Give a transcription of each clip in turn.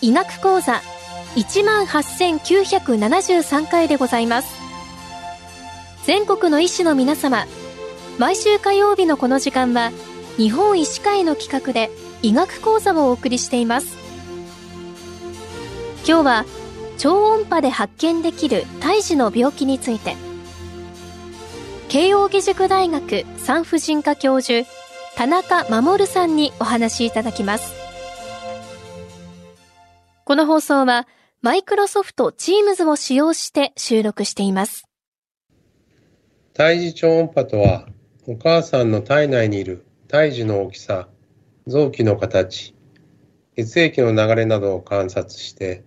医学講座18,973回でございます。全国の医師の皆様、毎週火曜日のこの時間は、日本医師会の企画で医学講座をお送りしています。今日は、超音波で発見できる胎児の病気について、慶應義塾大学産婦人科教授、田中守さんにお話しいただきます。この放送は、マイクロソフト Teams を使用して収録しています。胎児超音波とは、お母さんの体内にいる胎児の大きさ、臓器の形、血液の流れなどを観察して、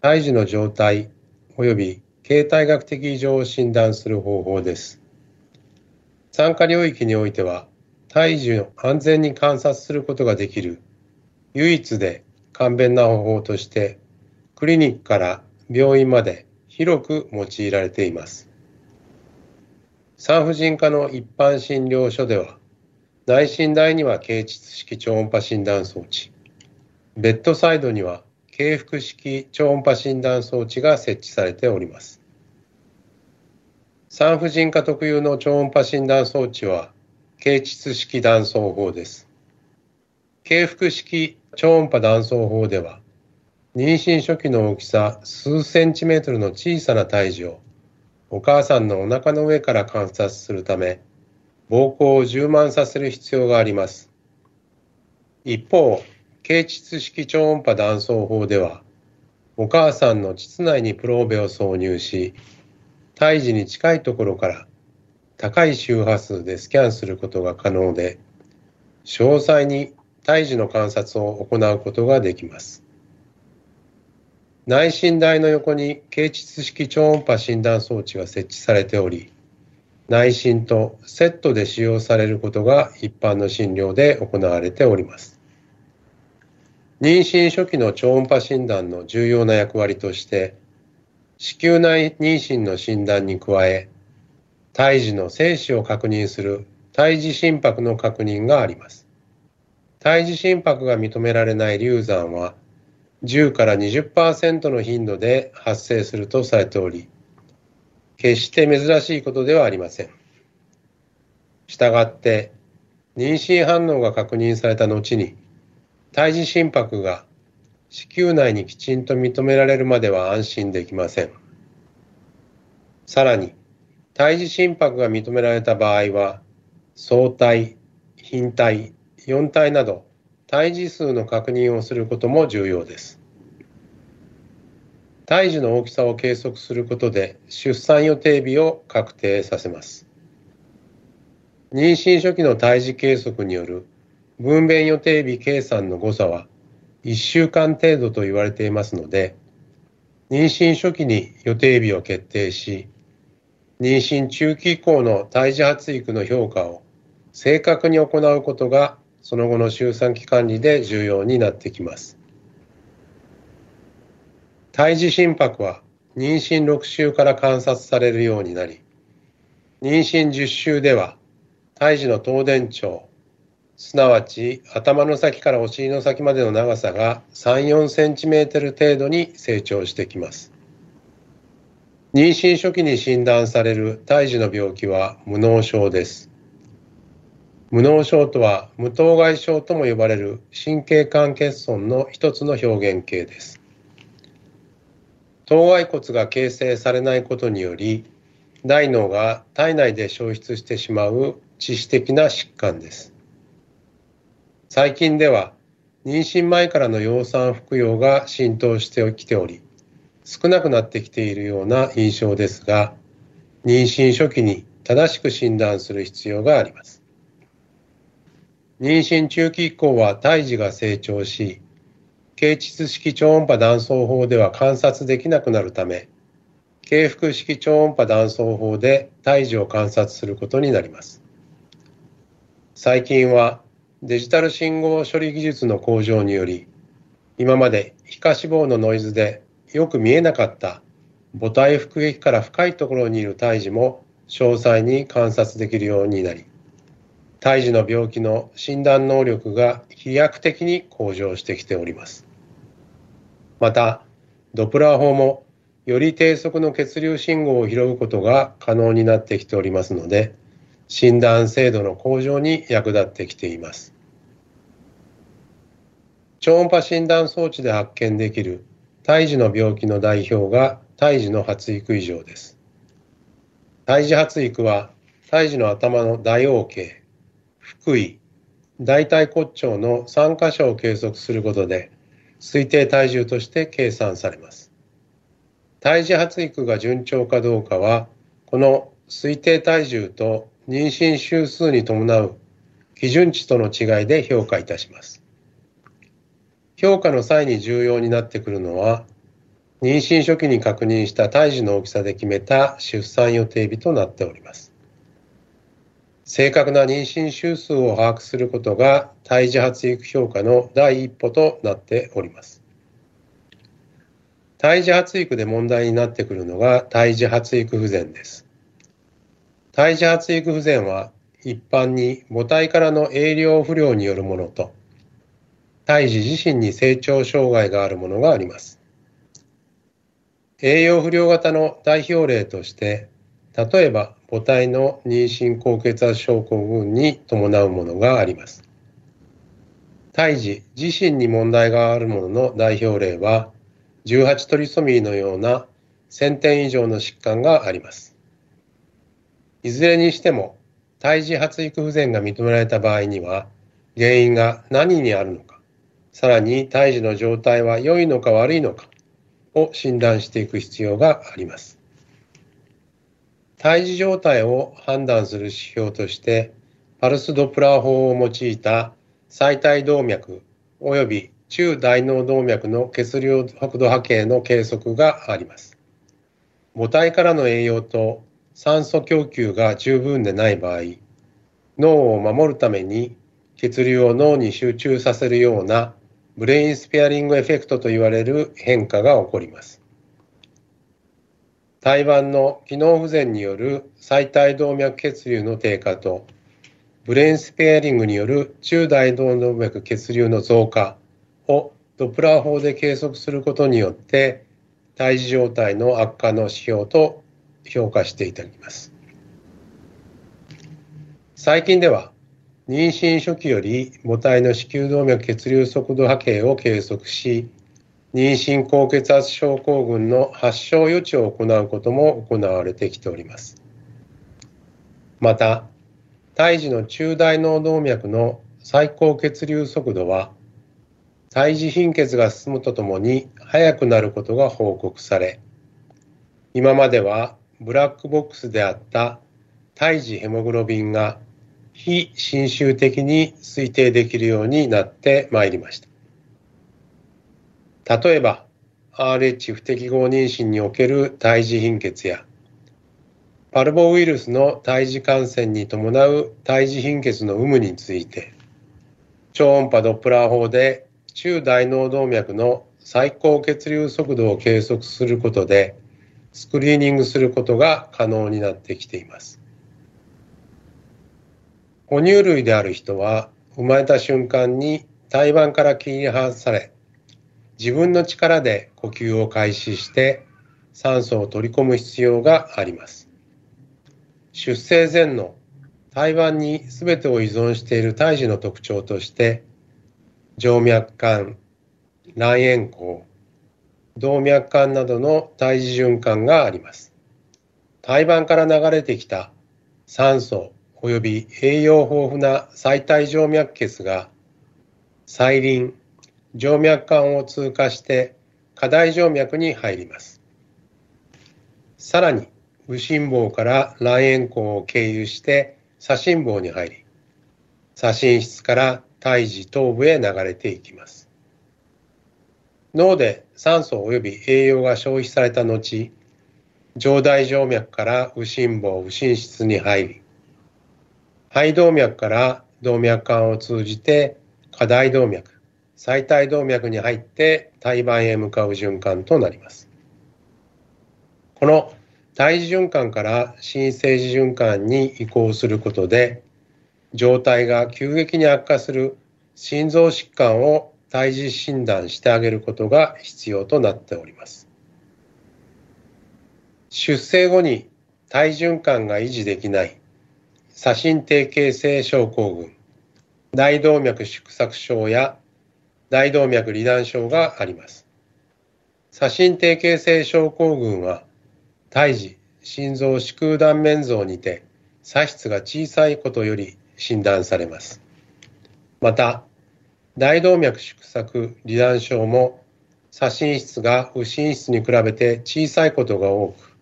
胎児の状態及び形態学的異常を診断する方法です。参加領域においては、胎児を安全に観察することができる唯一で簡便な方法として、クリニックから病院まで広く用いられています。産婦人科の一般診療所では、内診台には経腟式超音波診断装置、ベッドサイドには経腹式超音波診断装置が設置されております。産婦人科特有の超音波診断装置は、経腟式断層法です。経腹式超音波断層法では、妊娠初期の大きさ数センチメートルの小さな胎児をお母さんのお腹の上から観察するため、膀胱を充満させる必要があります。一方、経腟式超音波断層法では、お母さんの膣内にプローベを挿入し、胎児に近いところから高い周波数でスキャンすることが可能で、詳細に胎児の観察を行うことができます。内診台の横に経腟式超音波診断装置が設置されており、内診とセットで使用されることが一般の診療で行われております。妊娠初期の超音波診断の重要な役割として、子宮内妊娠の診断に加え、胎児の精子を確認する胎児心拍の確認があります。胎児心拍が認められない流産は10から20%の頻度で発生するとされており、決して珍しいことではありません。したがって、妊娠反応が確認された後に、胎児心拍が子宮内にきちんと認められるまでは安心できません。さらに、胎児心拍が認められた場合は、相対、頻体、4体など胎児数の確認をすることも重要です。胎児の大きさを計測することで出産予定日を確定させます。妊娠初期の胎児計測による分娩予定日計算の誤差は1週間程度と言われていますので、妊娠初期に予定日を決定し、妊娠中期以降の胎児発育の評価を正確に行うことがその後の周産期管理で重要になってきます。胎児心拍は妊娠6週から観察されるようになり、妊娠10週では胎児の頭電長、すなわち頭の先からお尻の先までの長さが3、4センチメートル程度に成長してきます。妊娠初期に診断される胎児の病気は無脳症です。無脳症とは無頭蓋症とも呼ばれる神経管欠損の一つの表現形です。頭蓋骨が形成されないことにより大脳が体内で消失してしまう致死的な疾患です。最近では妊娠前からの養酸服用が浸透してきており少なくなってきているような印象ですが妊娠初期に正しく診断する必要があります。妊娠中期以降は胎児が成長し、経腟式超音波断層法では観察できなくなるため、経腹式超音波断層法で胎児を観察することになります。最近はデジタル信号処理技術の向上により今まで皮下脂肪のノイズでよく見えなかった母体腹壁から深いところにいる胎児も詳細に観察できるようになり胎児の病気の診断能力が飛躍的に向上してきておりますまたドプラー法もより低速の血流信号を拾うことが可能になってきておりますので診断精度の向上に役立ってきています。超音波診断装置で発見できる胎児の病気の代表が胎児の発育異常です。胎児発育は胎児の頭の大王径腹囲大腿骨頂の3箇所を計測することで推定体重として計算されます胎児発育が順調かどうかはこの推定体重と妊娠週数に伴う基準値との違いで評価いたします。評価の際に重要になってくるのは、妊娠初期に確認した胎児の大きさで決めた出産予定日となっております。正確な妊娠週数を把握することが胎児発育評価の第一歩となっております。胎児発育で問題になってくるのが胎児発育不全です。胎児発育不全は一般に母体からの栄養不良によるものと胎児自身に成長障害があるものがあります。栄養不良型の代表例として例えば母体の妊娠高血圧症候群に伴うものがあります。胎児自身に問題があるものの代表例は18トリソミーのような1000点以上の疾患があります。いずれにしても胎児発育不全が認められた場合には原因が何にあるのかさらに胎児の状態は良いのか悪いのかを診断していく必要があります胎児状態を判断する指標としてパルスドプラー法を用いた最大動脈及び中大脳動脈の血流速度波形の計測があります。母体からの栄養と酸素供給が十分でない場合脳を守るために血流を脳に集中させるようなbrain sparing effect と言われる変化が起こります。胎盤の機能不全による臍帯動脈血流の低下と brain sparing による中大脳動脈血流の増加をドプラー法で計測することによって胎児状態の悪化の指標と評価していただきます。最近では妊娠初期より母体の子宮動脈血流速度波形を計測し妊娠高血圧症候群の発症予知を行うことも行われてきております。また胎児の中大脳動脈の最高血流速度は胎児貧血が進むとともに速くなることが報告され今まではブラックボックスであった胎児ヘモグロビンが非侵襲的に推定できるようになってまいりました。例えば RH 不適合妊娠における胎児貧血やパルボウイルスの胎児感染に伴う胎児貧血の有無について超音波ドップラー法で中大脳動脈の最高血流速度を計測することでスクリーニングすることが可能になってきています。哺乳類である人は生まれた瞬間に胎盤から切り離され自分の力で呼吸を開始して酸素を取り込む必要があります。出生前の胎盤に全てを依存している胎児の特徴として静脈管卵円孔動脈管などの胎児循環があります。胎盤から流れてきた酸素及び栄養豊富な最体静脈血が細輪、静脈管を通過して下大静脈に入ります。さらに右心房から卵円孔を経由して左心房に入り、左心室から胎児頭部へ流れていきます。脳で酸素及び栄養が消費された後上大静脈から右心房右心室に入り肺動脈から動脈管を通じて下大動脈、最大動脈に入って胎盤へ向かう循環となります。この胎児循環から新生児循環に移行することで状態が急激に悪化する心臓疾患を胎児診断してあげることが必要となっております。出生後に体循環が維持できない左心低形成症候群、大動脈縮索症や大動脈離断症があります。左心低形成症候群は胎児心臓子空断面像にて左室が小さいことより診断されます。また大動脈縮索離断症も左心室が右心室に比べて小さいことが多く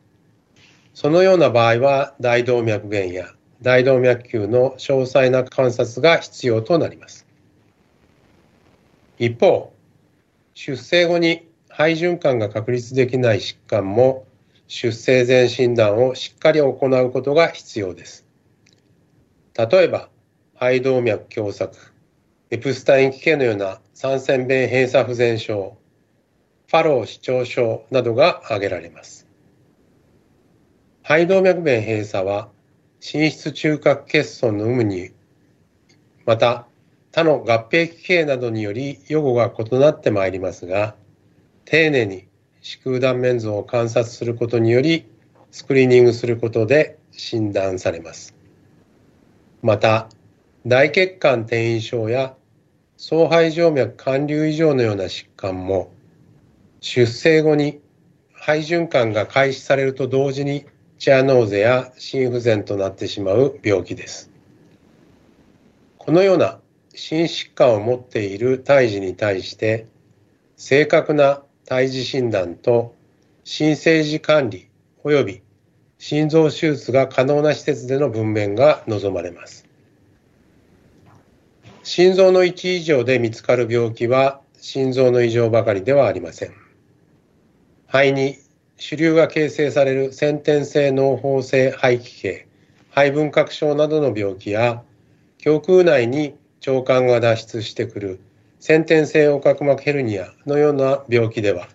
そのような場合は大動脈弁や大動脈球の詳細な観察が必要となります。一方、出生後に肺循環が確立できない疾患も出生前診断をしっかり行うことが必要です。例えば、肺動脈狭窄、エプスタイン奇形のような三尖弁閉鎖不全症、ファロー視聴症などが挙げられます。肺動脈弁閉鎖は心室中核欠損の有無に、また他の合併奇形などにより予後が異なってまいりますが、丁寧に子空断面図を観察することにより、スクリーニングすることで診断されます。また、大血管転移症や総肺静脈管流異常のような疾患も、出生後に肺循環が開始されると同時にチアノーゼや心不全となってしまう病気です。このような心疾患を持っている胎児に対して正確な胎児診断と新生児管理及び心臓手術が可能な施設での分娩が望まれます。心臓の位置異常で見つかる病気は心臓の異常ばかりではありません。肺に主流が形成される先天性脳胞性肺気系肺分核症などの病気や胸腔内に腸管が脱出してくる。先天性横隔膜ヘルニア。のような病気では。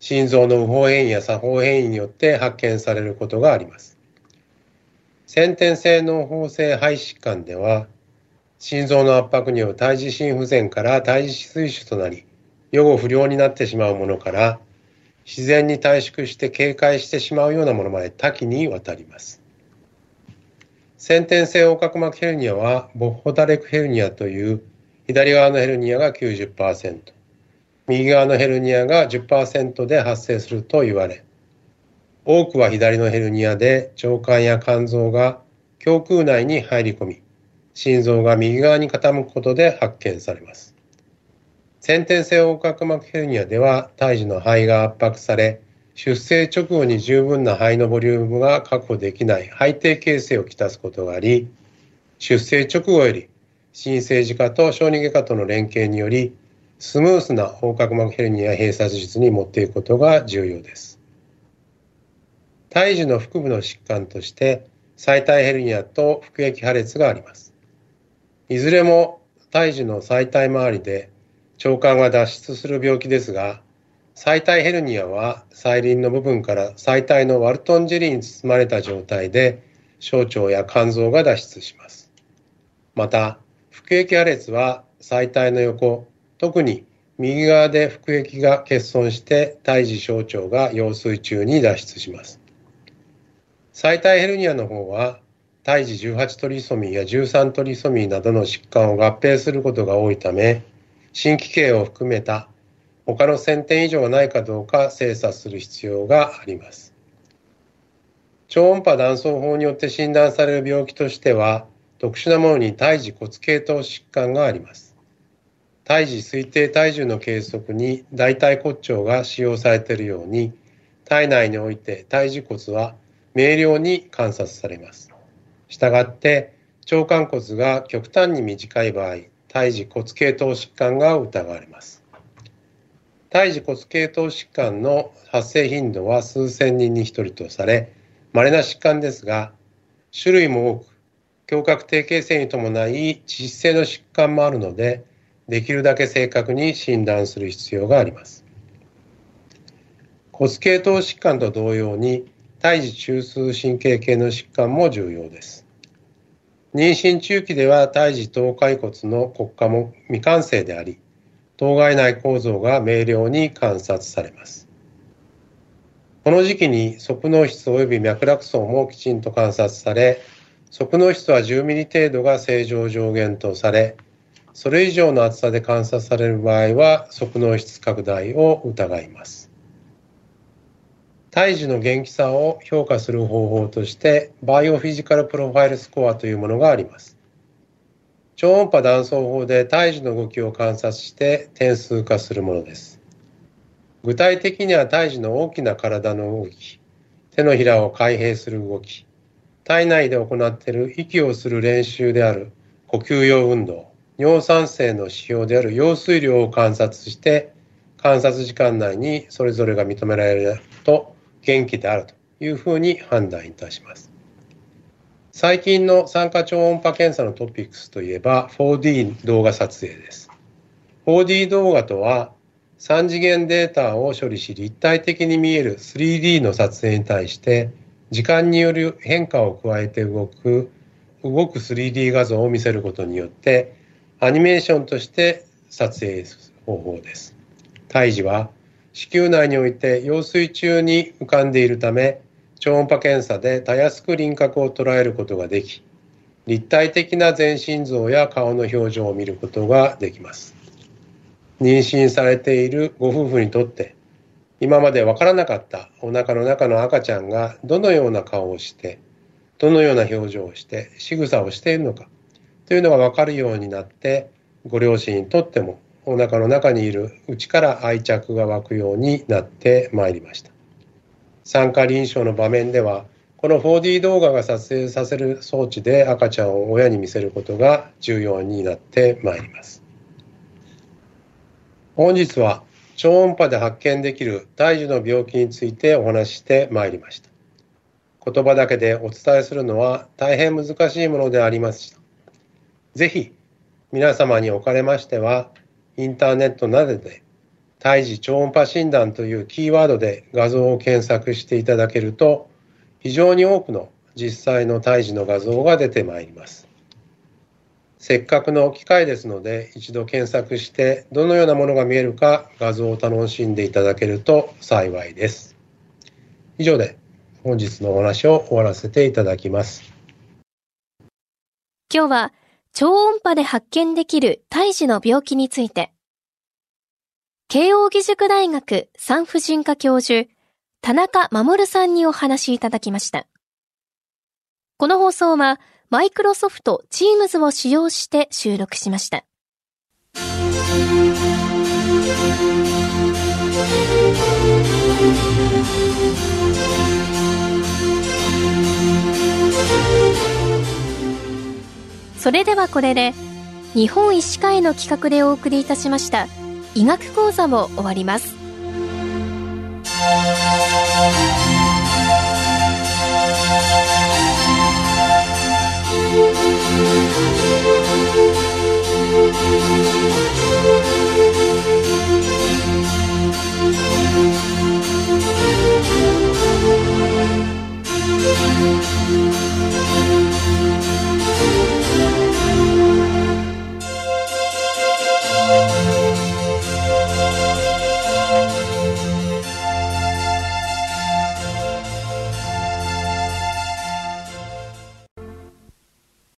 心臓の右方変異や左方変異によって発見されることがあります。先天性脳胞性肺疾患では心臓の圧迫による胎児心不全から胎児水腫となり予後不良になってしまうものから自然に短縮して警戒してしまうようなものまで多岐にわたります。先天性横隔膜ヘルニアはボッホダレクヘルニアという左側のヘルニアが90%右側のヘルニアが10%で発生すると言われ多くは左のヘルニアで腸管や肝臓が胸腔内に入り込み心臓が右側に傾くことで発見されます。先天性横隔膜ヘルニアでは胎児の肺が圧迫され出生直後に十分な肺のボリュームが確保できない肺底形成をきたすことがあり出生直後より新生児科と小児外科との連携によりスムースな横隔膜ヘルニア閉鎖術に持っていくことが重要です。胎児の腹部の疾患として最体ヘルニアと腹液破裂があります。いずれも胎児の最体周りで腸管が脱出する病気ですが、最体ヘルニアは細輪の部分から最体のワルトンジェリーに包まれた状態で小腸や肝臓が脱出します。また、腹液破裂は最体の横、特に右側で腹液が欠損して胎児小腸が羊水中に脱出します。最体ヘルニアの方は胎児18トリソミーや13トリソミーなどの疾患を合併することが多いため、新規系を含めた他の1000点以上がないかどうか精査する必要があります。超音波断層法によって診断される病気としては特殊なものに胎児骨系統疾患があります。胎児推定体重の計測に大腿骨腸が使用されているように体内において胎児骨は明瞭に観察されます。したがって腸管骨が極端に短い場合胎児骨系統疾患が疑われます。胎児骨系統疾患の発生頻度は数千人に1人とされ、稀な疾患ですが、種類も多く、胸郭定型性に伴い致死性の疾患もあるのでできるだけ正確に診断する必要があります。骨系統疾患と同様に胎児中枢神経系の疾患も重要です。妊娠中期では胎児頭蓋骨の骨化も未完成であり頭蓋内構造が明瞭に観察されます。この時期に側脳室及び脈絡層もきちんと観察され側脳室は10ミリ程度が正常上限とされそれ以上の厚さで観察される場合は側脳室拡大を疑います。胎児の元気さを評価する方法としてバイオフィジカルプロファイルスコアというものがあります。超音波断層法で胎児の動きを観察して点数化するものです具体的には胎児の大きな体の動き手のひらを開閉する動き体内で行っている息をする練習である呼吸用運動尿酸性の指標である用水量を観察して観察時間内にそれぞれが認められると元気であるというふうに判断いたします。最近の酸化超音波検査のトピックスといえば 4D 動画撮影です。4D 動画とは3次元データを処理し立体的に見える 3D の撮影に対して時間による変化を加えて動く動く 3D 画像を見せることによってアニメーションとして撮影する方法です。胎児は子宮内において羊水中に浮かんでいるため超音波検査でたやすく輪郭を捉えることができ立体的な全身像や顔の表情を見ることができます。妊娠されているご夫婦にとって今までわからなかったお腹の中の赤ちゃんがどのような顔をしてどのような表情をして仕草をしているのかというのが分かるようになってご両親にとってもお腹の中にいる内から愛着が湧くようになってまいりました。産科臨床の場面ではこの 4D 動画が撮影させる装置で赤ちゃんを親に見せることが重要になってまいります。本日は超音波で発見できる胎児の病気についてお話ししてまいりました。言葉だけでお伝えするのは大変難しいものでありますぜひ皆様におかれましてはインターネットなどで胎児超音波診断というキーワードで画像を検索していただけると非常に多くの実際の胎児の画像が出てまいります。せっかくの機会ですので一度検索してどのようなものが見えるか画像を楽しんでいただけると幸いです。以上で本日のお話を終わらせていただきます。今日は超音波で発見できる胎児の病気について、慶応義塾大学産婦人科教授、田中守さんにお話いただきました。この放送は、マイクロソフト Teams を使用して収録しました。それではこれで日本医師会の企画でお送りいたしました医学講座も終わります。